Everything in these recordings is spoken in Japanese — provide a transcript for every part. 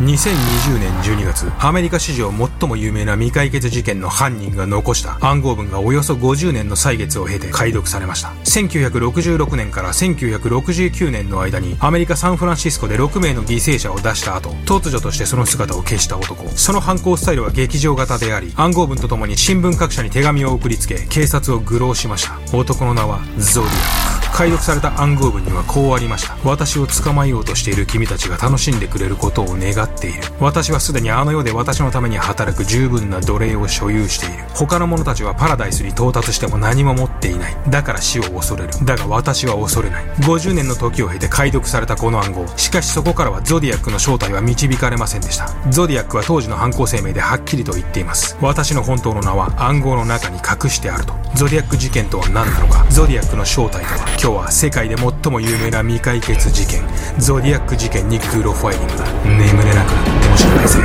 2020年12月アメリカ史上最も有名な未解決事件の犯人が残した暗号文がおよそ50年の歳月を経て解読されました。1966年から1969年の間にアメリカサンフランシスコで6名の犠牲者を出した後突如としてその姿を消した男。その犯行スタイルは劇場型であり暗号文とともに新聞各社に手紙を送りつけ警察を愚弄しました。男の名はゾディアック。解読された暗号文にはこうありました。私を捕まえようとしている君たちが楽しんでくれることを願っている。私はすでにあの世で私のために働く十分な奴隷を所有している。他の者たちはパラダイスに到達しても何も持っていない。だから死を恐れる。だが私は恐れない。50年の時を経て解読されたこの暗号。しかしそこからはゾディアックの正体は導かれませんでした。ゾディアックは当時の犯行声明ではっきりと言っています。私の本当の名は暗号の中に隠してあると。ゾディアック事件とは何なのか。ゾディアックの正体とは今日は世界で最も有名な未解決事件ゾディアック事件にグロファイリングだ眠れなくなってもしれないぜ。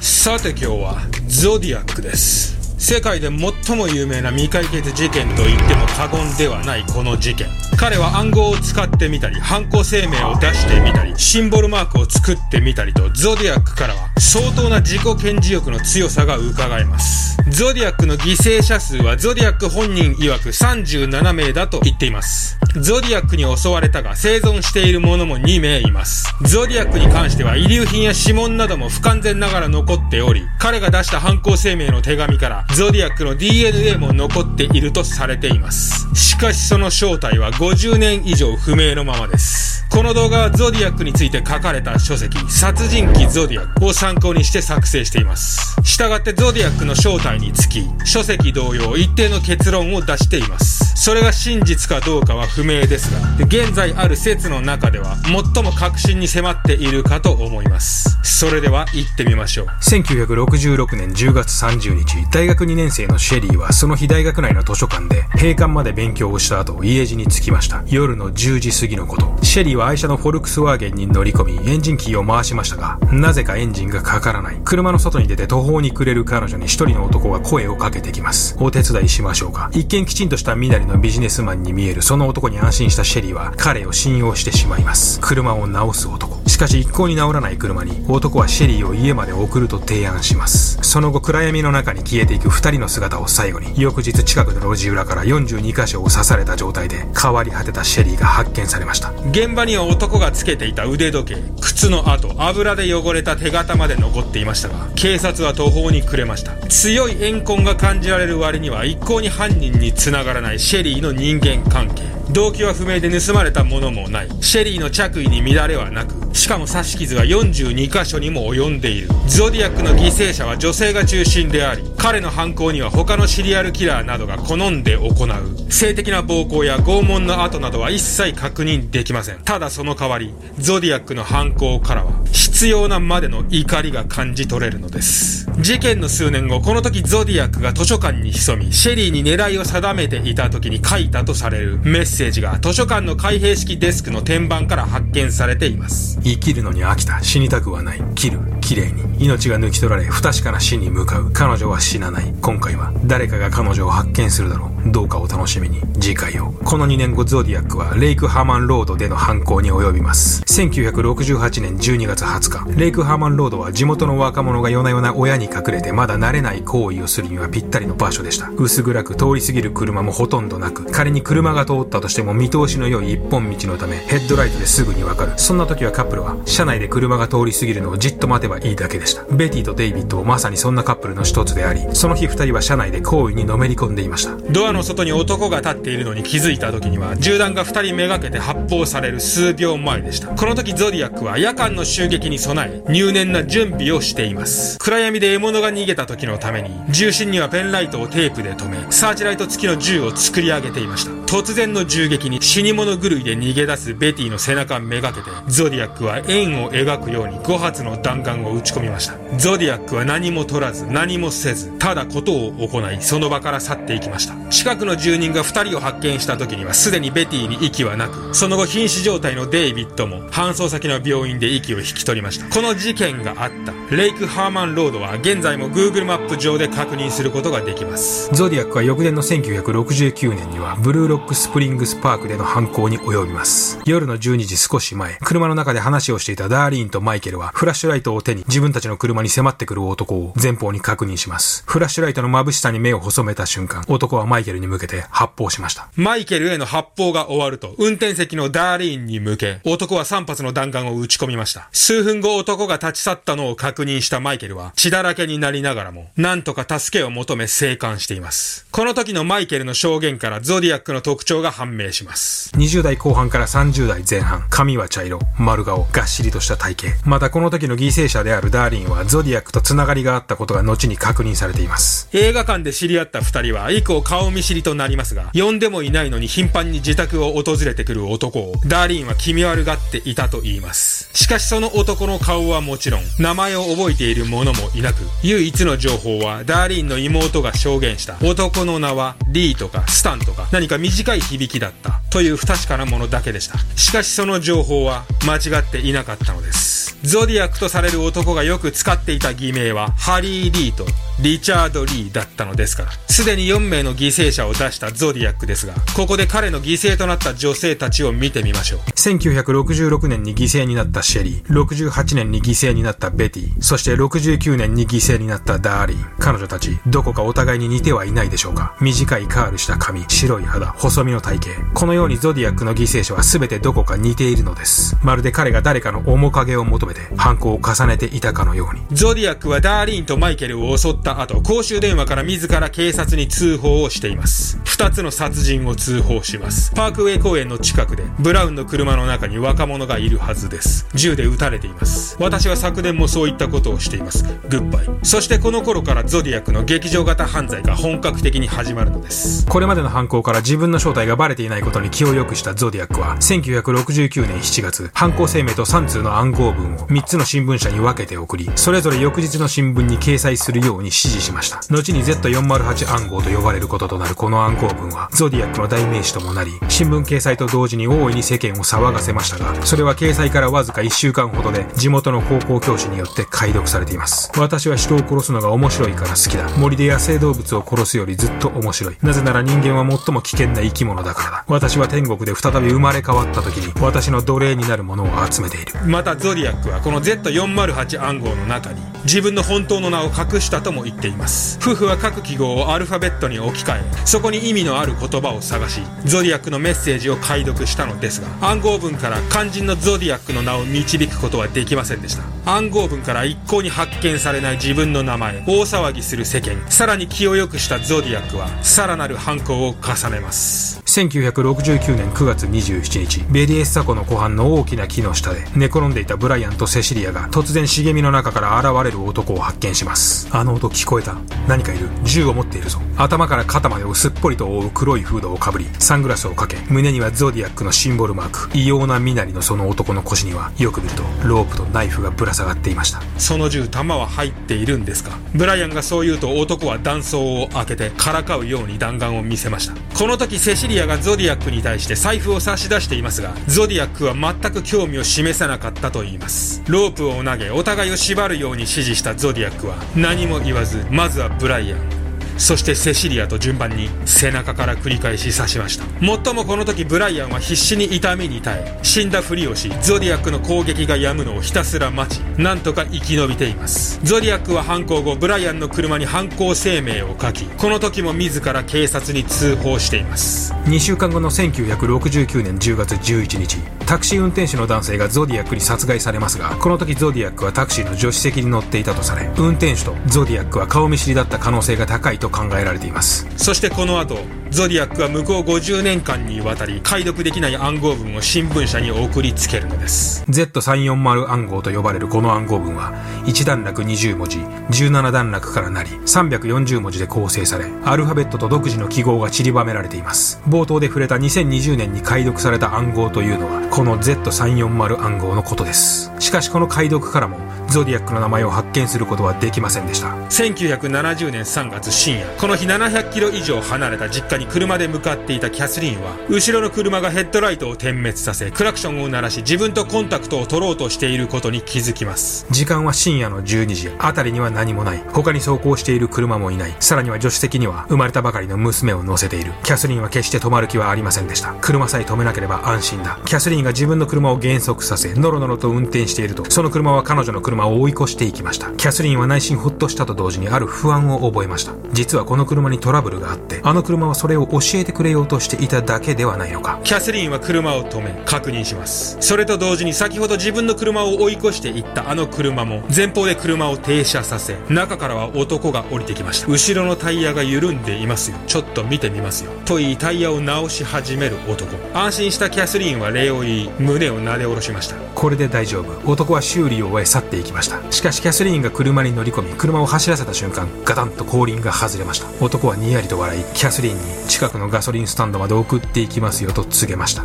さて今日はゾディアックです。世界で最も有名な未解決事件と言っても過言ではないこの事件。彼は暗号を使ってみたり犯行声明を出してみたりシンボルマークを作ってみたりとゾディアックからは相当な自己顕示欲の強さが伺えます。ゾディアックの犠牲者数はゾディアック本人曰く37名だと言っています。ゾディアックに襲われたが生存している者も2名います。ゾディアックに関しては遺留品や指紋なども不完全ながら残っており彼が出した犯行声明の手紙からゾディアックの DNA も残っているとされています。しかしその正体は50年以上不明のままです。この動画はゾディアックについて書かれた書籍殺人鬼ゾディアックを参考にして作成しています。したがってゾディアックの正体につき書籍同様一定の結論を出しています。それが真実かどうかは不明ですが現在ある説の中では最も確信に迫っているかと思います。それでは行ってみましょう。1966年10月30日大学2年生のシェリーはその日大学内の図書館で閉館まで勉強をした後家路に着きました。夜の10時過ぎのこと。シェリーは愛車のフォルクスワーゲンに乗り込みエンジンキーを回しましたがなぜかエンジンがかからない。車の外に出て途方に暮れる彼女に一人の男が声をかけてきます。お手伝いしましょうか。一見きちんとした身なりのビジネスマンに見えるその男に安心したシェリーは彼を信用してしまいます。車を直す男。しかし一向に治らない車に男はシェリーを家まで送ると提案します。その後暗闇の中に消えていく二人の姿を最後に翌日近くの路地裏から42箇所を刺された状態で変わり果てたシェリーが発見されました。現場には男がつけていた腕時計靴の跡油で汚れた手形まで残っていましたが警察は途方に暮れました。強い怨恨が感じられる割には一向に犯人に繋がらないシェリーの人間関係。動機は不明で盗まれたものもない。シェリーの着衣に乱れはなくしかも刺し傷は42箇所にも及んでいる。ゾディアックの犠牲者は女性が中心であり彼の犯行には他のシリアルキラーなどが好んで行う。性的な暴行や拷問の跡などは一切確認できません。ただその代わりゾディアックの犯行からは必要なまでの怒りが感じ取れるのです。事件の数年後この時ゾディアックが図書館に潜みシェリーに狙いを定めていた時に書いたとされるメッセージが図書館の開閉式デスクの天板から発見されています。生きるのに飽きた。死にたくはない。切る。綺麗に命が抜き取られ不確かな死に向かう。彼女は死なない。今回は誰かが彼女を発見するだろう。どうかお楽しみに。次回を。この2年後ゾディアックはレイクハーマンロードでの犯行に及びます。1968年12月20日。レイクハーマンロードは地元の若者が夜な夜な親に隠れてまだ慣れない行為をするにはぴったりの場所でした。薄暗く通り過ぎる車もほとんどなく仮に車が通ったとしても見通しの良い一本道のためヘッドライトですぐにわかる。そんな時はカップルは車内で車が通り過ぎるのをじっと待てばいいだけでした。ベティとデイビッドもまさにそんなカップルの一つでありその日二人は車内で行為にのめり込んでいました。ドアの外に男が立っているのに気づいた時には銃弾が二人めがけて発砲される数秒前でした。この時ゾディアックは夜間の襲撃に備え入念な準備をしています。暗闇で獲物が逃げた時のために重心にはペンライトをテープで留めサーチライト付きの銃を作り上げていました。突然の銃撃に死に物狂いで逃げ出すベティの背中めがけてゾディアックは円を描くように5発の弾丸を撃ち込みました。ゾディアックは何も取らず何もせずただことを行いその場から去っていきました。近くの住人が2人を発見した時にはすでにベティに息はなくその後瀕死状態のデイビッドも搬送先の病院で息を引き取りました。この事件があった。レイクハーマンロードは現在も Google マップ上で確認することができます。ゾディアックは翌年の1969年にはブルーロックスプリングスパークでの犯行に及びます。夜の12時少し前、車の中で話をしていたダーリーンとマイケルは、フラッシュライトを手に自分たちの車に迫ってくる男を前方に確認します。フラッシュライトの眩しさに目を細めた瞬間、男はマイケルに向けて発砲しました。マイケルへの発砲が終わると、運転席のダーリーンに向け、男は3発の弾丸を撃ち込みました。数分後男が立ち去ったのを確認したマイケルは、血だらけになりながらも、なんとか助けを求め生還しています。この時のマイケルの証言からゾディアックの特徴が判明します。20代後半から30代前半、髪は茶色、丸顔、がっしりとした体型。またこの時の犠牲者であるダーリンはゾディアックと繋がりがあったことが後に確認されています。映画館で知り合った二人は以降顔見知りとなりますが、呼んでもいないのに頻繁に自宅を訪れてくる男を、ダーリンは気味悪がっていたと言います。しかしその男の顔はもちろん、名前を覚えている者もいなく、唯一の情報はダーリンの妹が証言した男の名はリーとかスタンとか何か短い響きだったという不確かなものだけでした。しかしその情報は間違っていなかったのです。ゾディアックとされる男がよく使っていた偽名はハリー・リーとリチャード・リーだったのですから、すでに4名の犠牲者を出したゾディアックですが、ここで彼の犠牲となった女性たちを見てみましょう。1966年に犠牲になったシェリー、68年に犠牲になったベティ、そして69年に犠牲になったダーリン。彼女たち、どこかお互いに似てはいないでしょうか？短いカールした髪、白い肌、細身の体型。このようにゾディアックの犠牲者は全てどこか似ているのです。まるで彼が誰かの面影を求めて犯行を重ねていたかのように。ゾディアックはダーリンとマイケルを襲った後、公衆電話から自ら警察に通報をしています。二つの殺人を通報します。パークウェイ公園の近くで、ブラウンの車の中に若者がいるはずです。銃で撃たれています。私は昨年もそういったことをしています。グッバイ。そしてこの頃からゾディアックの劇場型犯罪が本格的に始まるのです。これまでの犯行から自分の正体がバレていないことに気を良くしたゾディアックは、1969年7月、犯行声明と3通の暗号文を3つの新聞社に分けて送り、それぞれ翌日の新聞に掲載するように示しました。後に Z408 暗号と呼ばれることとなるこの暗号文は、ゾディアックの代名詞ともなり、新聞掲載と同時に大いに世間を騒がせましたが、それは掲載からわずか1週間ほどで、地元の高校教師によって解読されています。私は人を殺すのが面白いから好きだ。森で野生動物を殺すよりずっと面白い。なぜなら人間は最も危険な生き物だからだ。私は天国で再び生まれ変わった時に、私の奴隷になるものを集めている。またゾディアックはこの Z408 暗号の中に、自分の本当の名を隠したとも言っています。夫婦は各記号をアルファベットに置き換え、そこに意味のある言葉を探し、ゾディアックのメッセージを解読したのですが、暗号文から肝心のゾディアックの名を導くことはできませんでした。暗号文から一向に発見されない自分の名前、大騒ぎする世間、さらに気を良くしたゾディアックは、さらなる犯行を重ねます。1969年9月27日、ベリエッサ湖の湖畔の大きな木の下で、寝転んでいたブライアンとセシリアが突然茂みの中から現れる男を発見します。あの音聞こえた。何かいる。銃を持っているぞ。頭から肩までをすっぽりと覆う黒いフードをかぶり、サングラスをかけ、胸にはゾディアックのシンボルマーク。異様な身なりのその男の腰には、よく見ると、ロープとナイフがぶら下がっていました。その銃、弾は入っているんですか？ブライアンがそう言うと男は弾倉を開けて、からかうように弾丸を見せました。この時セシリアがゾディアックに対して財布を差し出していますが、ゾディアックは全く興味を示さなかったと言います。ロープを投げ、お互いを縛るように指示したゾディアックは、何も言わず、まずはブライアン、そしてセシリアと順番に背中から繰り返し刺しました。もっともこの時ブライアンは必死に痛みに耐え死んだふりをしゾディアックの攻撃が止むのをひたすら待ちなんとか生き延びています。ゾディアックは犯行後ブライアンの車に犯行声明を書きこの時も自ら警察に通報しています。2週間後の1969年10月11日タクシー運転手の男性がゾディアックに殺害されますがこの時ゾディアックはタクシーの助手席に乗っていたとされ運転手とゾディアックは顔見知りだった可能性が高いとと考えられています。そしてこの後ゾディアックは向こう50年間にわたり解読できない暗号文を新聞社に送りつけるのです。Z340 暗号と呼ばれるこの暗号文は1段落20文字17段落からなり340文字で構成されアルファベットと独自の記号が散りばめられています。冒頭で触れた2020年に解読された暗号というのはこの Z340 暗号のことです。しかしこの解読からもゾディアックの名前を発見することはできませんでした。1970年3月深夜。この日700キロ以上離れた実家に車で向かっていたキャスリーンは後ろの車がヘッドライトを点滅させクラクションを鳴らし自分とコンタクトを取ろうとしていることに気づきます。時間は深夜の12時。辺りには何もない。他に走行している車もいない。さらには助手席には生まれたばかりの娘を乗せている。キャスリーンは決して止まる気はありませんでした。車さえ止めなければ安心だ。キャスリーンが自分の車を減速させノロノロと運転しているとその車は彼女の車を追い越していきました。キャスリーンは内心ホッとしたと同時にある不安を覚えました。実はこの車にトラブルがあってあの車はそれを教えてくれようとしていただけではないのか。キャスリーンは車を止め確認します。それと同時に先ほど自分の車を追い越していったあの車も前方で車を停車させ中からは男が降りてきました。後ろのタイヤが緩んでいますよ。ちょっと見てみますよ。と言いタイヤを直し始める男。安心したキャスリーンは礼を言い胸を撫で下ろしました。これで大丈夫。男は修理を終え去っていきました。しかしキャスリーンが車に乗り込み車を走らせた瞬間ガタンと後輪が外れました。男はにやりと笑いキャスリーンに近くのガソリンスタンドまで送っていきますよと告げました。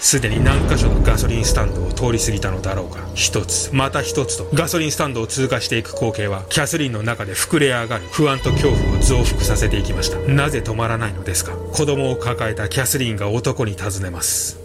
すでに何箇所のガソリンスタンドを通り過ぎたのだろうか。一つまた一つとガソリンスタンドを通過していく光景はキャスリンの中で膨れ上がる不安と恐怖を増幅させていきました。なぜ止まらないのですか？子供を抱えたキャスリンが男に尋ねます。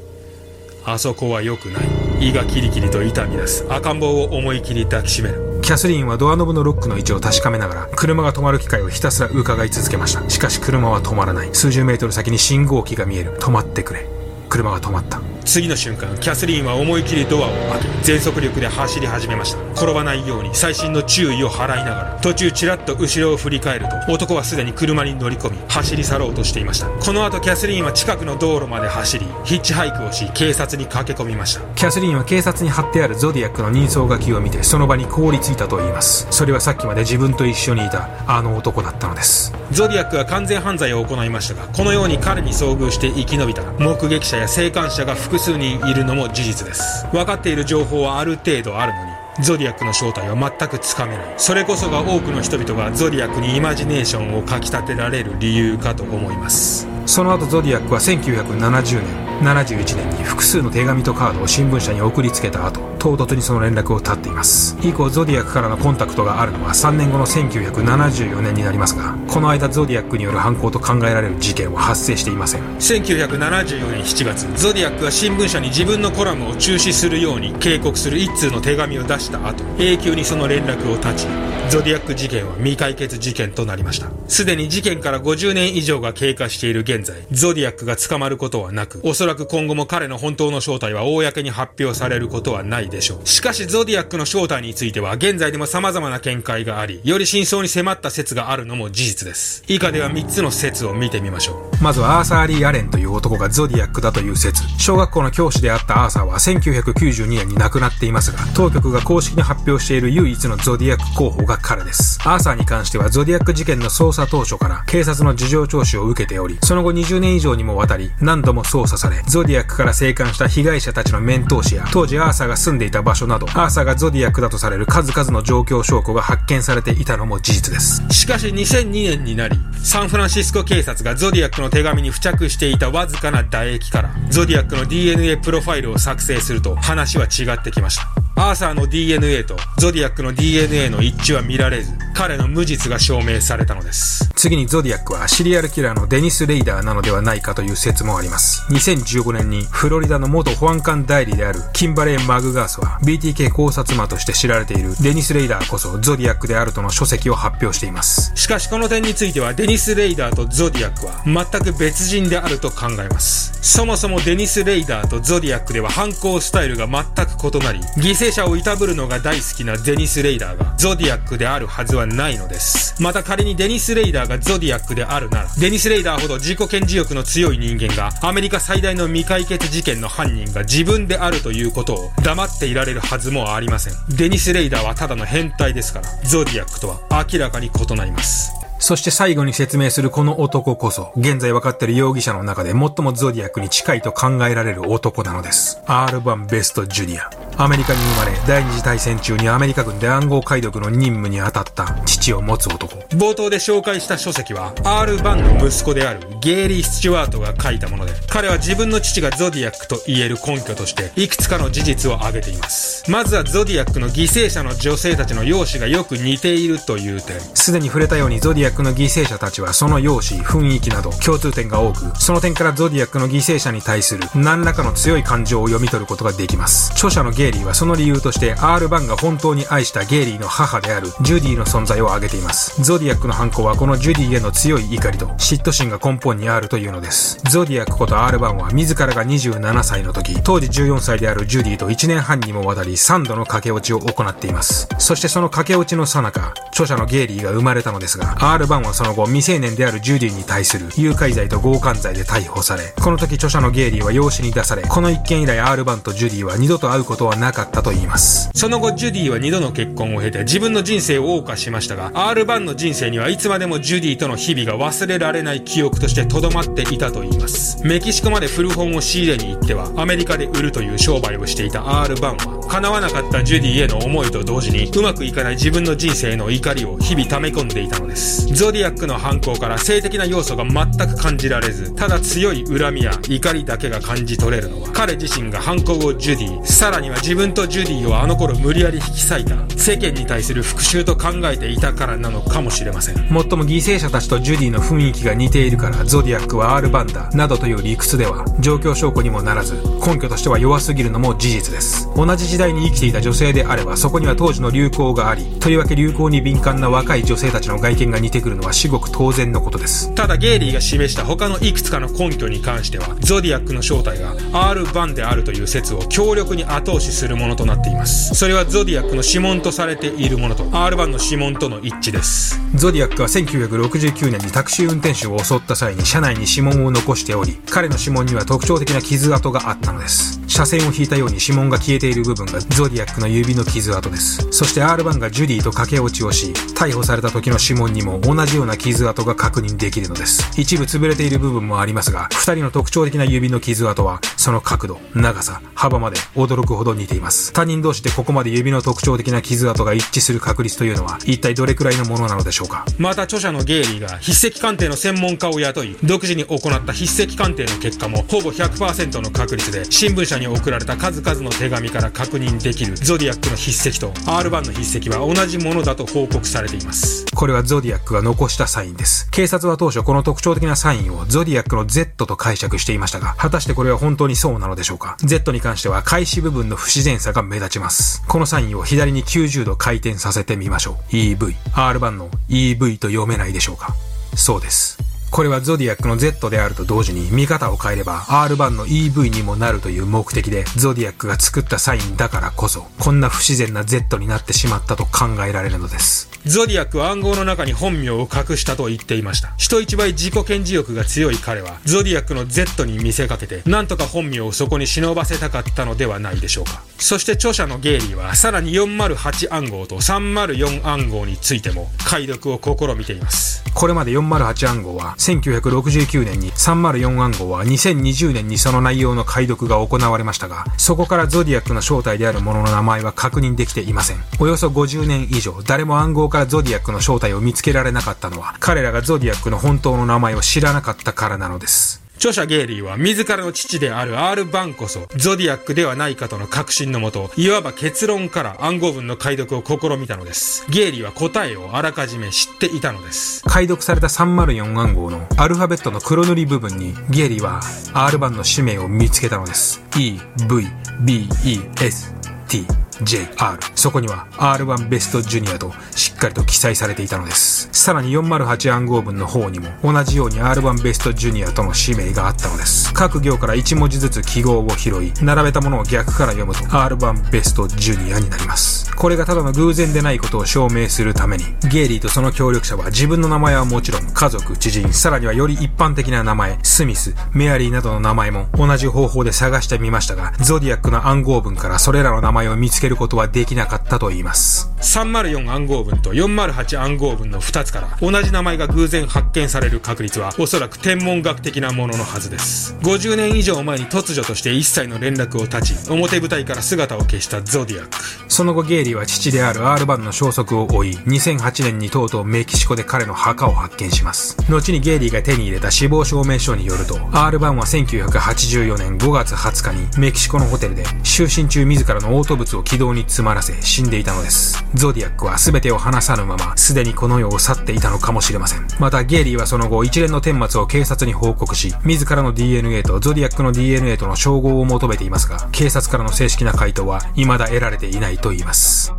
あそこは良くない。胃がキリキリと痛み出す。赤ん坊を思い切り抱きしめる。キャスリーンはドアノブのロックの位置を確かめながら車が止まる機会をひたすら伺い続けました。しかし車は止まらない。数十メートル先に信号機が見える。止まってくれ。車が止まった。次の瞬間キャスリーンは思い切りドアを開け全速力で走り始めました。転ばないように細心の注意を払いながら途中ちらっと後ろを振り返ると男はすでに車に乗り込み走り去ろうとしていました。この後キャスリーンは近くの道路まで走りヒッチハイクをし警察に駆け込みました。キャスリーンは警察に貼ってあるゾディアックの人相書きを見てその場に凍りついたと言います。それはさっきまで自分と一緒にいたあの男だったのです。ゾディアックは完全犯罪を行いましたがこのように彼に遭遇して生き延びた目撃者や生還者が複数人いるのも事実です。分かっている情報はある程度あるのにゾディアックの正体は全くつかめない。それこそが多くの人々がゾディアックにイマジネーションをかきたてられる理由かと思います。その後ゾディアックは1970年71年に複数の手紙とカードを新聞社に送りつけた後唐突にその連絡を絶っています。以降ゾディアックからのコンタクトがあるのは3年後の1974年になりますがこの間ゾディアックによる犯行と考えられる事件は発生していません。1974年7月ゾディアックは新聞社に自分のコラムを中止するように警告する一通の手紙を出した後永久にその連絡を絶ちゾディアック事件は未解決事件となりました。すでに事件から50年以上が経過している現在ゾディアックが捕まることはなくおそらく今後も彼の本当の正体は公に発表されることはないでしょう。しかしゾディアックの正体については現在でも様々な見解がありより真相に迫った説があるのも事実です。以下では3つの説を見てみましょう。まずはアーサー・リー・アレンという男がゾディアックだという説。小学校の教師であったアーサーは1992年に亡くなっていますが当局が公式に発表している唯一のゾディアック候補が彼です。アーサーに関してはゾディアック事件の捜査当初から警察の事情聴取を受けておりその後20年以上にもわたり何度も捜査されゾディアックから生還した被害者たちの面通しや当時アーサーが住んでいた場所などアーサーがゾディアックだとされる数々の状況証拠が発見されていたのも事実です。しかし2002年になりサンフランシスコ警察がゾディアックの手紙に付着していたわずかな唾液からゾディアックの DNA プロファイルを作成すると話は違ってきました。アーサーの DNA とゾディアックの DNA の一致は見られず彼の無実が証明されたのです。次にゾディアックはシリアルキラーのデニス・レイダーなのではないかという説もあります。2015年にフロリダの元保安官代理であるキンバレー・マグガースは BTK 考察魔として知られているデニス・レイダーこそゾディアックであるとの書籍を発表しています。しかしこの点についてはデニス・レイダーとゾディアックは全く別人であると考えます。そもそもデニス・レイダーとゾディアックでは犯行スタイルが全く異なり犠牲者をいたぶるのが大好きなデニス・レイダーがゾディアックであるはずはないのですまた仮にデニス・レイダーがゾディアックであるならデニス・レイダーほど自己顕示欲の強い人間がアメリカ最大の未解決事件の犯人が自分であるということを黙っていられるはずもありませんデニス・レイダーはただの変態ですからゾディアックとは明らかに異なりますそして最後に説明するこの男こそ、現在分かっている容疑者の中で最もゾディアックに近いと考えられる男なのです。R1 ベストジュニア。アメリカに生まれ、第二次大戦中にアメリカ軍で暗号解読の任務に当たった父を持つ男。冒頭で紹介した書籍は、R バンの息子であるゲイリー・スチュワートが書いたもので、彼は自分の父がゾディアックと言える根拠として、いくつかの事実を挙げています。まずはゾディアックの犠牲者の女性たちの容姿がよく似ているという点。すでに触れたようにゾディアックの犠牲者たちはその容姿、雰囲気など共通点が多く、その点からゾディアックの犠牲者に対する何らかの強い感情を読み取ることができます。著者のゲゲイリーはその理由として R バンが本当に愛したゲイリーの母であるジュディの存在を挙げています。ゾディアックの犯行はこのジュディへの強い怒りと嫉妬心が根本にあるというのです。ゾディアックこと R バンは自らが27歳の時、当時14歳であるジュディと1年半にもわたり3度の駆け落ちを行っています。そしてその駆け落ちの最中、著者のゲイリーが生まれたのですが、R バンはその後未成年であるジュディに対する誘拐罪と強姦罪で逮捕され、この時著者のゲイリーは養子に出され、この一件以来 R バンとジュディは二度と会うことはなかったと言います。その後ジュディは2度の結婚を経て自分の人生を謳歌しましたが、R バンの人生にはいつまでもジュディとの日々が忘れられない記憶としてとどまっていたと言います。メキシコまで古本を仕入れに行っては、アメリカで売るという商売をしていた R バンは、叶わなかったジュディへの思いと同時に、うまくいかない自分の人生への怒りを日々溜め込んでいたのです。ゾディアックの犯行から性的な要素が全く感じられず、ただ強い恨みや怒りだけが感じ取れるのは、彼自身が犯行をジュディ、さらには自分とジュディをあの頃無理やり引き裂いた、世間に対する復讐と考えていたからなのかもしれません。もっとも犠牲者たちとジュディの雰囲気が似ているから、ゾディアックは R バンダ、などという理屈では、状況証拠にもならず、根拠としては弱すぎるのも事実です。同じ時代に生きていた女性であれば、そこには当時の流行があり、とりわけ流行に敏感な若い女性たちの外見が似てくるのは至極当然のことです。ただゲイリーが示した他のいくつかの根拠に関しては、ゾディアックの正体が R バンであるという説を強力に後押しするものとなっています。それはゾディアックの指紋とされているものと R バンの指紋との一致です。ゾディアックは1969年にタクシー運転手を襲った際に車内に指紋を残しており、彼の指紋には特徴的な傷跡があったのです。車線を引いたように指紋が消えている部分がゾディアックの指の傷跡です。そして R バンがジュディと駆け落ちをし、逮捕された時の指紋にも同じような傷跡が確認できるのです。一部潰れている部分もありますが、二人の特徴的な指の傷跡は、その角度、長さ、幅まで驚くほど似ています。他人同士でここまで指の特徴的な傷跡が一致する確率というのは、一体どれくらいのものなのでしょうか？また著者のゲイリーが筆跡鑑定の専門家を雇い、独自に行った筆跡鑑定の結果も、ほぼ100%の確率で、新聞社にに送られた数々の手紙から確認できるゾディアックの筆跡と R 版の筆跡は同じものだと報告されています。これはゾディアックが残したサインです。警察は当初この特徴的なサインをゾディアックの Z と解釈していましたが、果たしてこれは本当にそうなのでしょうか ?Z に関しては開始部分の不自然さが目立ちます。このサインを左に90度回転させてみましょう。EV。R 版の EV と読めないでしょうか？そうです。これはゾディアックの Z であると同時に見方を変えれば R 版の EV にもなるという目的でゾディアックが作ったサインだからこそこんな不自然な Z になってしまったと考えられるのです。ゾディアックは暗号の中に本名を隠したと言っていました。人一倍自己顕示欲が強い彼はゾディアックの Z に見せかけてなんとか本名をそこに忍ばせたかったのではないでしょうか。そして著者のゲイリーはさらに408暗号と304暗号についても解読を試みています。これまで408暗号は1969年に304暗号は2020年にその内容の解読が行われましたが、そこからゾディアックの正体であるものの名前は確認できていません。およそ50年以上、誰も暗号からゾディアックの正体を見つけられなかったのは、彼らがゾディアックの本当の名前を知らなかったからなのです。著者ゲイリーは自らの父である R バンこそゾディアックではないかとの確信のもと、いわば結論から暗号文の解読を試みたのです。ゲイリーは答えをあらかじめ知っていたのです。解読された304暗号のアルファベットの黒塗り部分にゲイリーは R バンの氏名を見つけたのです。E, V, B, E, S, T JR。そこには R1 ベストジュニアとしっかりと記載されていたのです。さらに408暗号文の方にも同じように R1 ベストジュニアとの氏名があったのです。各行から1文字ずつ記号を拾い、並べたものを逆から読むと R1 ベストジュニアになります。これがただの偶然でないことを証明するために、ゲイリーとその協力者は自分の名前はもちろん家族、知人、さらにはより一般的な名前、スミス、メアリーなどの名前も同じ方法で探してみましたが、ゾディアックの暗号文からそれらの名前を見つけけることはできなかったと言います。304暗号文と408暗号文の2つから同じ名前が偶然発見される確率はおそらく天文学的なもののはずです。50年以上前に突如として一切の連絡を断ち、表舞台から姿を消したゾディアック。その後ゲイリーは父である R バンの消息を追い、2008年にとうとうメキシコで彼の墓を発見します。後にゲイリーが手に入れた死亡証明書によると、R バンは1984年5月20日にメキシコのホテルで就寝中自らの嘔吐物を軌道に詰まらせ死んでいたのです。ゾディアックは全てを話さぬまま、すでにこの世を去っていたのかもしれません。またゲイリーはその後一連の顛末を警察に報告し、自らの DNA とゾディアックの DNA との照合を求めていますが、警察からの正式な回答は未だ得られていないと言います。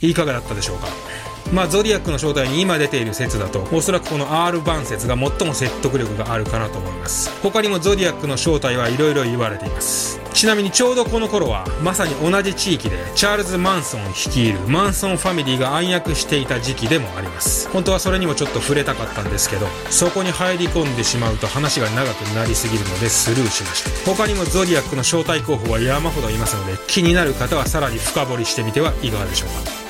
いかがだったでしょうか？まあ、ゾディアックの正体に今出ている説だと、おそらくこの R 版説が最も説得力があるかなと思います。他にもゾディアックの正体はいろいろ言われています。ちなみにちょうどこの頃は、まさに同じ地域で、チャールズ・マンソン率いるマンソンファミリーが暗躍していた時期でもあります。本当はそれにもちょっと触れたかったんですけど、そこに入り込んでしまうと話が長くなりすぎるのでスルーしました。他にもゾディアックの正体候補は山ほどいますので、気になる方はさらに深掘りしてみてはいかがでしょうか。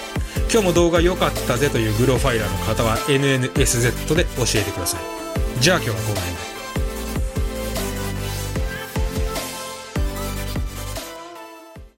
今日も動画良かったぜというグロファイラーの方は NNSZ で教えてください。じゃあ今日はこの辺で。